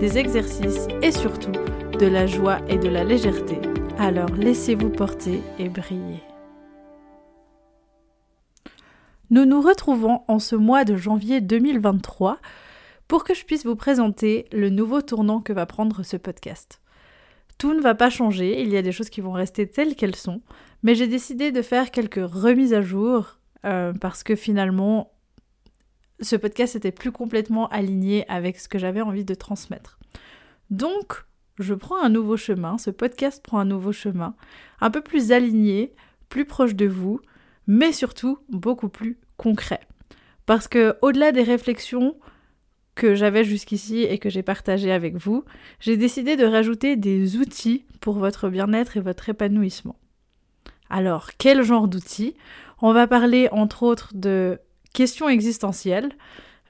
des exercices et surtout de la joie et de la légèreté. Alors laissez-vous porter et briller. Nous nous retrouvons en ce mois de janvier 2023 pour que je puisse vous présenter le nouveau tournant que va prendre ce podcast. Tout ne va pas changer, il y a des choses qui vont rester telles qu'elles sont, mais j'ai décidé de faire quelques remises à jour euh, parce que finalement, ce podcast était plus complètement aligné avec ce que j'avais envie de transmettre. Donc, je prends un nouveau chemin, ce podcast prend un nouveau chemin, un peu plus aligné, plus proche de vous, mais surtout beaucoup plus concret. Parce que au-delà des réflexions que j'avais jusqu'ici et que j'ai partagées avec vous, j'ai décidé de rajouter des outils pour votre bien-être et votre épanouissement. Alors, quel genre d'outils? On va parler entre autres de questions existentielles,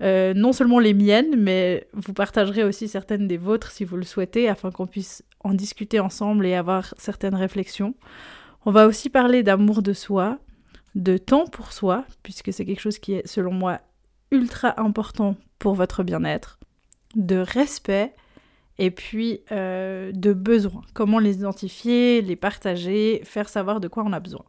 euh, non seulement les miennes, mais vous partagerez aussi certaines des vôtres si vous le souhaitez, afin qu'on puisse en discuter ensemble et avoir certaines réflexions. On va aussi parler d'amour de soi, de temps pour soi, puisque c'est quelque chose qui est, selon moi, ultra important pour votre bien-être, de respect et puis euh, de besoins. Comment les identifier, les partager, faire savoir de quoi on a besoin.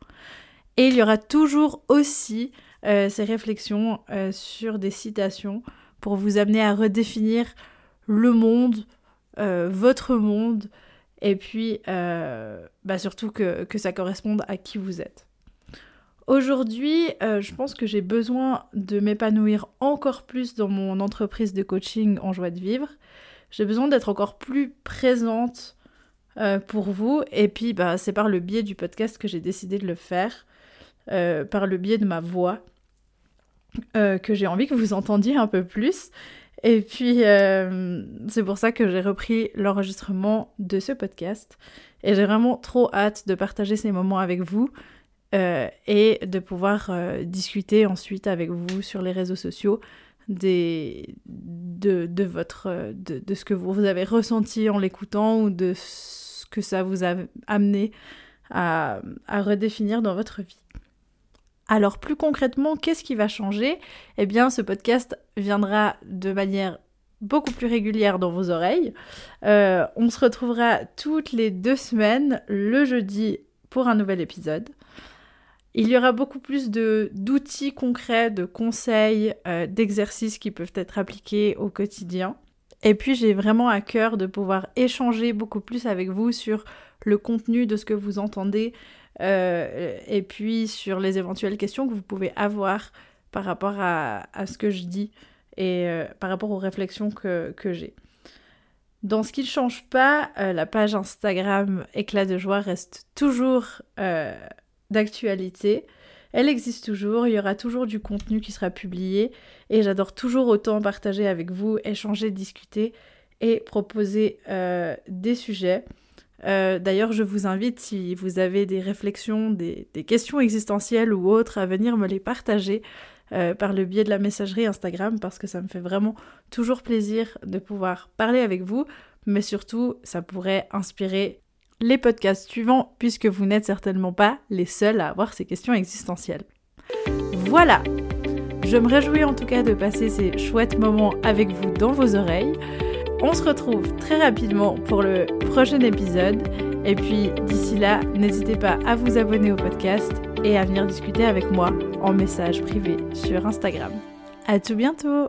Et il y aura toujours aussi euh, ces réflexions euh, sur des citations pour vous amener à redéfinir le monde, votre monde, et puis bah surtout que ça corresponde à qui vous êtes. Aujourd'hui, euh, je pense que j'ai besoin de m'épanouir encore plus dans mon entreprise de coaching en joie de vivre. J'ai besoin d'être encore plus présente euh, pour vous. Et puis, bah, c'est par le biais du podcast que j'ai décidé de le faire, euh, par le biais de ma voix, que j'ai envie que vous entendiez un peu plus. Et puis, c'est pour ça que j'ai repris l'enregistrement de ce podcast. Et j'ai vraiment trop hâte de partager ces moments avec vous. Euh, et de pouvoir euh, discuter ensuite avec vous sur les réseaux sociaux des, de, de, votre, de, de, ce que vous avez ressenti en l'écoutant ou de ce que ça vous a amené à, à redéfinir dans votre vie. Alors plus concrètement, qu'est-ce qui va changer? Eh bien, ce podcast viendra de manière beaucoup plus régulière dans vos oreilles. Euh, on se retrouvera toutes les deux semaines, le jeudi, pour un nouvel épisode. Il y aura beaucoup plus d'outils concrets, de conseils, euh, d'exercices qui peuvent être appliqués au quotidien. Et puis j'ai vraiment à cœur de pouvoir échanger beaucoup plus avec vous sur le contenu de ce que vous entendez euh, et puis sur les éventuelles questions que vous pouvez avoir par rapport à, ce que je dis et euh, par rapport aux réflexions que, j'ai. Dans ce qui ne change pas, la page Instagram Éclat de joie reste toujours d'actualité. Elle existe toujours, il y aura toujours du contenu qui sera publié et j'adore toujours autant partager avec vous, échanger, discuter et proposer euh, des sujets. Euh, d'ailleurs, je vous invite, si vous avez des réflexions, des, questions existentielles ou autres, à venir me les partager euh, par le biais de la messagerie Instagram parce que ça me fait vraiment toujours plaisir de pouvoir parler avec vous, mais surtout, ça pourrait inspirer les podcasts suivants puisque vous n'êtes certainement pas les seuls à avoir ces questions existentielles. Voilà Je me réjouis en tout cas de passer ces chouettes moments avec vous dans vos oreilles. On se retrouve très rapidement pour le prochain épisode. Et puis d'ici là, n'hésitez pas à vous abonner au podcast et à venir discuter avec moi en message privé sur Instagram. À tout bientôt